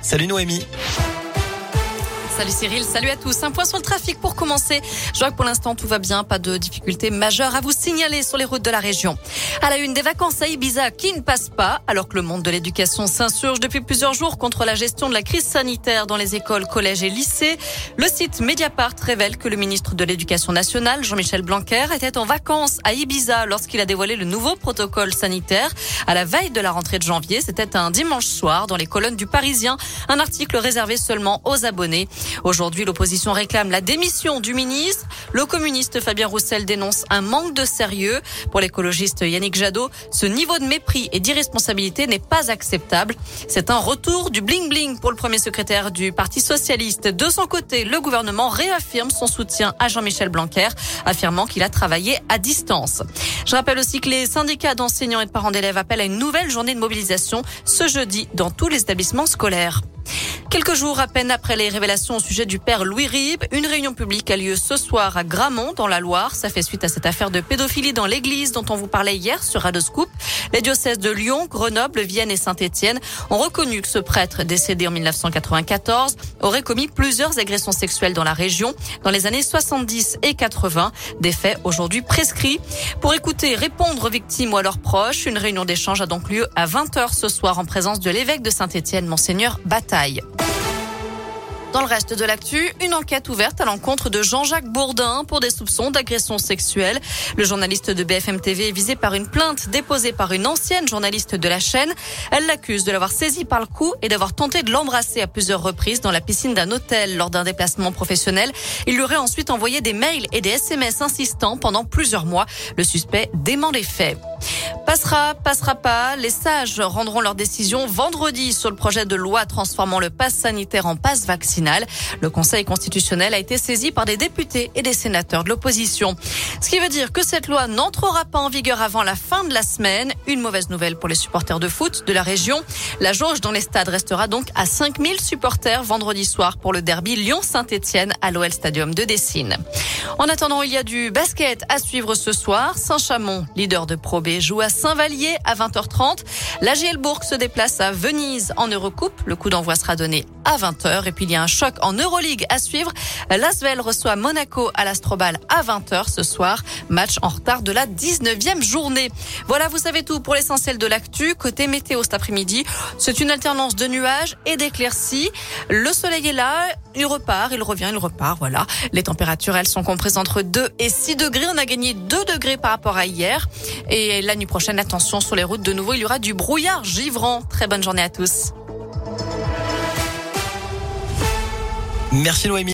Salut Noémie. Salut Cyril, salut à tous. Un point sur le trafic pour commencer. Je vois que pour l'instant tout va bien, pas de difficultés majeures à vous signaler sur les routes de la région. À la une des vacances à Ibiza qui ne passe pas, alors que le monde de l'éducation s'insurge depuis plusieurs jours contre la gestion de la crise sanitaire dans les écoles, collèges et lycées. Le site Mediapart révèle que le ministre de l'Éducation nationale, Jean-Michel Blanquer, était en vacances à Ibiza lorsqu'il a dévoilé le nouveau protocole sanitaire à la veille de la rentrée de janvier. C'était un dimanche soir dans les colonnes du Parisien, un article réservé seulement aux abonnés. Aujourd'hui, l'opposition réclame la démission du ministre. Le communiste Fabien Roussel dénonce un manque de sérieux. Pour l'écologiste Yannick Jadot, ce niveau de mépris et d'irresponsabilité n'est pas acceptable. C'est un retour du bling-bling pour le premier secrétaire du Parti socialiste. De son côté, le gouvernement réaffirme son soutien à Jean-Michel Blanquer, affirmant qu'il a travaillé à distance. Je rappelle aussi que les syndicats d'enseignants et de parents d'élèves appellent à une nouvelle journée de mobilisation ce jeudi dans tous les établissements scolaires. Quelques jours à peine après les révélations au sujet du père Louis Ribes, une réunion publique a lieu ce soir à Gramont, dans la Loire. Ça fait suite à cette affaire de pédophilie dans l'église dont on vous parlait hier sur Radoscoop. Les diocèses de Lyon, Grenoble, Vienne et Saint-Étienne ont reconnu que ce prêtre, décédé en 1994, aurait commis plusieurs agressions sexuelles dans la région dans les années 70 et 80. Des faits aujourd'hui prescrits. Pour écouter, répondre aux victimes ou à leurs proches, une réunion d'échange a donc lieu à 20h ce soir en présence de l'évêque de Saint-Étienne, Monseigneur Bataille. Dans le reste de l'actu, une enquête ouverte à l'encontre de Jean-Jacques Bourdin pour des soupçons d'agression sexuelle. Le journaliste de BFM TV est visé par une plainte déposée par une ancienne journaliste de la chaîne. Elle l'accuse de l'avoir saisi par le cou et d'avoir tenté de l'embrasser à plusieurs reprises dans la piscine d'un hôtel lors d'un déplacement professionnel. Il lui aurait ensuite envoyé des mails et des SMS insistants pendant plusieurs mois. Le suspect dément les faits. Passera, passera pas. Les sages rendront leur décision vendredi sur le projet de loi transformant le pass sanitaire en passe vaccinal. Le Conseil constitutionnel a été saisi par des députés et des sénateurs de l'opposition. Ce qui veut dire que cette loi n'entrera pas en vigueur avant la fin de la semaine. Une mauvaise nouvelle pour les supporters de foot de la région. La jauge dans les stades restera donc à 5000 supporters vendredi soir pour le derby Lyon-Saint-Etienne à l'OL Stadium de Dessine. En attendant, il y a du basket à suivre ce soir. Saint-Chamond, leader de Pro B, joue à Saint-Vallier à 20h30. La Bourg se déplace à Venise en Eurocoupe. Le coup d'envoi sera donné à 20h. Et puis il y a un choc en Euroleague à suivre. L'Asvel reçoit Monaco à l'Astrobal à 20h ce soir. Match en retard de la 19e journée. Voilà, vous savez tout pour l'essentiel de l'actu. Côté météo cet après-midi, c'est une alternance de nuages et d'éclaircies. Le soleil est là, il repart, il revient, il repart. Voilà. Les températures, elles sont comprises entre 2 et 6 degrés. On a gagné 2 degrés par rapport à hier. Et la nuit attention sur les routes de nouveau, il y aura du brouillard givrant. Très bonne journée à tous. Merci Noémie.